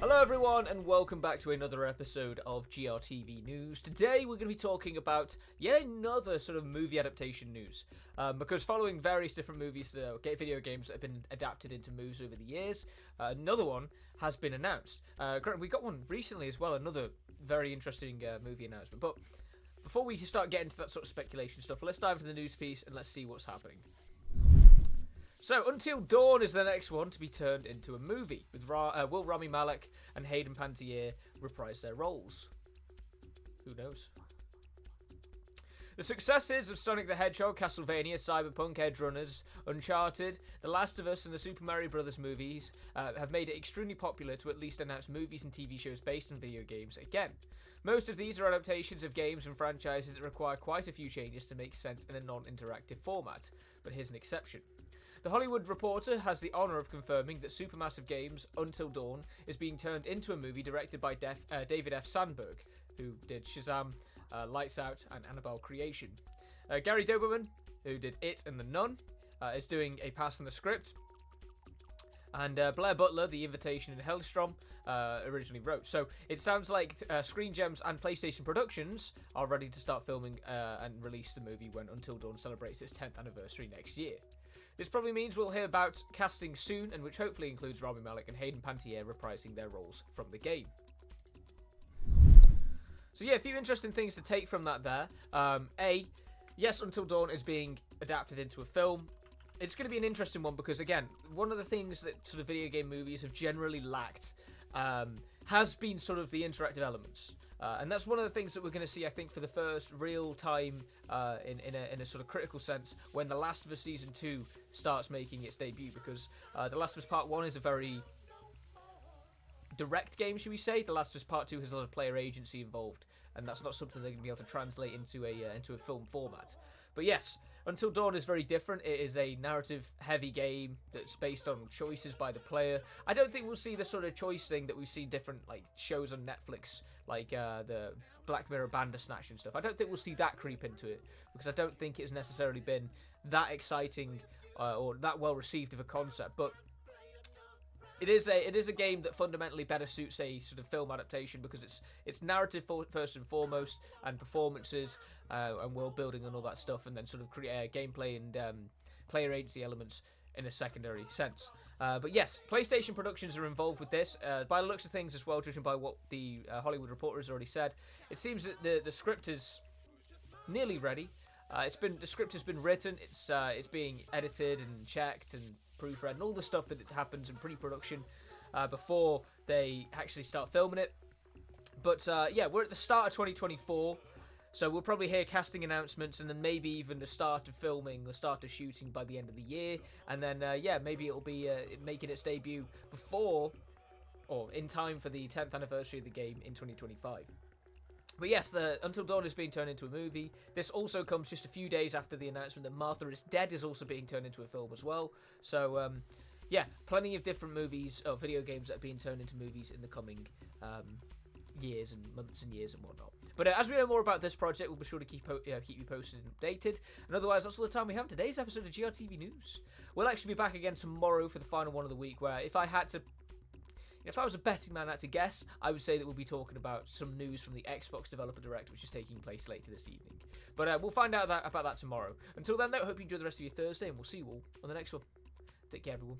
Hello, everyone, and welcome back to another episode of GRTV News. Today, we're going to be talking about yet another sort of movie adaptation news. Um, because following various different movies, uh, video games that have been adapted into movies over the years, uh, another one has been announced. Uh, we got one recently as well, another very interesting uh, movie announcement. But before we start getting to that sort of speculation stuff, let's dive into the news piece and let's see what's happening. So, Until Dawn is the next one to be turned into a movie, with Ra- uh, Will Rami Malek and Hayden Panettiere reprise their roles. Who knows? The successes of Sonic the Hedgehog, Castlevania, Cyberpunk, Edgerunners, Uncharted, The Last of Us, and the Super Mario Bros. movies uh, have made it extremely popular to at least announce movies and TV shows based on video games again. Most of these are adaptations of games and franchises that require quite a few changes to make sense in a non interactive format, but here's an exception. The Hollywood Reporter has the honour of confirming that Supermassive Games Until Dawn is being turned into a movie directed by Def, uh, David F. Sandberg, who did Shazam, uh, Lights Out, and Annabelle Creation. Uh, Gary Dauberman, who did It and The Nun, uh, is doing a pass on the script. And uh, Blair Butler, The Invitation in Helstrom, uh, originally wrote. So it sounds like Screen Gems and PlayStation Productions are ready to start filming and release the movie when Until Dawn celebrates its 10th anniversary next year. This probably means we'll hear about casting soon, and which hopefully includes Rami Malek and Hayden Panettiere reprising their roles from the game. So yeah, a few interesting things to take from that there. Um, a, yes, Until Dawn is being adapted into a film. It's going to be an interesting one because again, one of the things that sort of video game movies have generally lacked um, has been sort of the interactive elements. Uh, and that's one of the things that we're going to see, I think, for the first real time uh, in, in a, in, a, sort of critical sense when The Last of Us Season 2 starts making its debut. Because uh, The Last of Us Part 1 is a very direct game, should we say? The Last of Us Part 2 has a lot of player agency involved, and that's not something they're going to be able to translate into a, uh, into a film format. But yes, until Dawn is very different. It is a narrative heavy game that's based on choices by the player. I don't think we'll see the sort of choice thing that we've seen different like shows on Netflix, like uh, the Black Mirror Bandersnatch and stuff. I don't think we'll see that creep into it because I don't think it's necessarily been that exciting uh, or that well received of a concept. But it is a it is a game that fundamentally better suits a sort of film adaptation because it's it's narrative for, first and foremost and performances uh, and world building and all that stuff, and then sort of create uh, gameplay and um, player agency elements in a secondary sense. Uh, but yes, PlayStation Productions are involved with this. Uh, by the looks of things, as well, judging by what the uh, Hollywood Reporter has already said, it seems that the the script is nearly ready. Uh, it's been the script has been written. It's uh, it's being edited and checked and proofread and all the stuff that happens in pre-production uh, before they actually start filming it. But uh, yeah, we're at the start of 2024, so we'll probably hear casting announcements and then maybe even the start of filming, the start of shooting by the end of the year, and then uh, yeah, maybe it'll be uh, making its debut before or in time for the 10th anniversary of the game in 2025. But yes, the Until Dawn is being turned into a movie. This also comes just a few days after the announcement that Martha is Dead is also being turned into a film as well. So, um, yeah, plenty of different movies or video games that are being turned into movies in the coming um, years and months and years and whatnot. But uh, as we know more about this project, we'll be sure to keep uh, keep you posted and updated. And otherwise, that's all the time we have today's episode of GRTV News. We'll actually be back again tomorrow for the final one of the week, where if I had to if I was a betting man, I had to guess, I would say that we'll be talking about some news from the Xbox Developer Direct, which is taking place later this evening. But uh, we'll find out that, about that tomorrow. Until then, though, hope you enjoy the rest of your Thursday, and we'll see you all on the next one. Take care, everyone.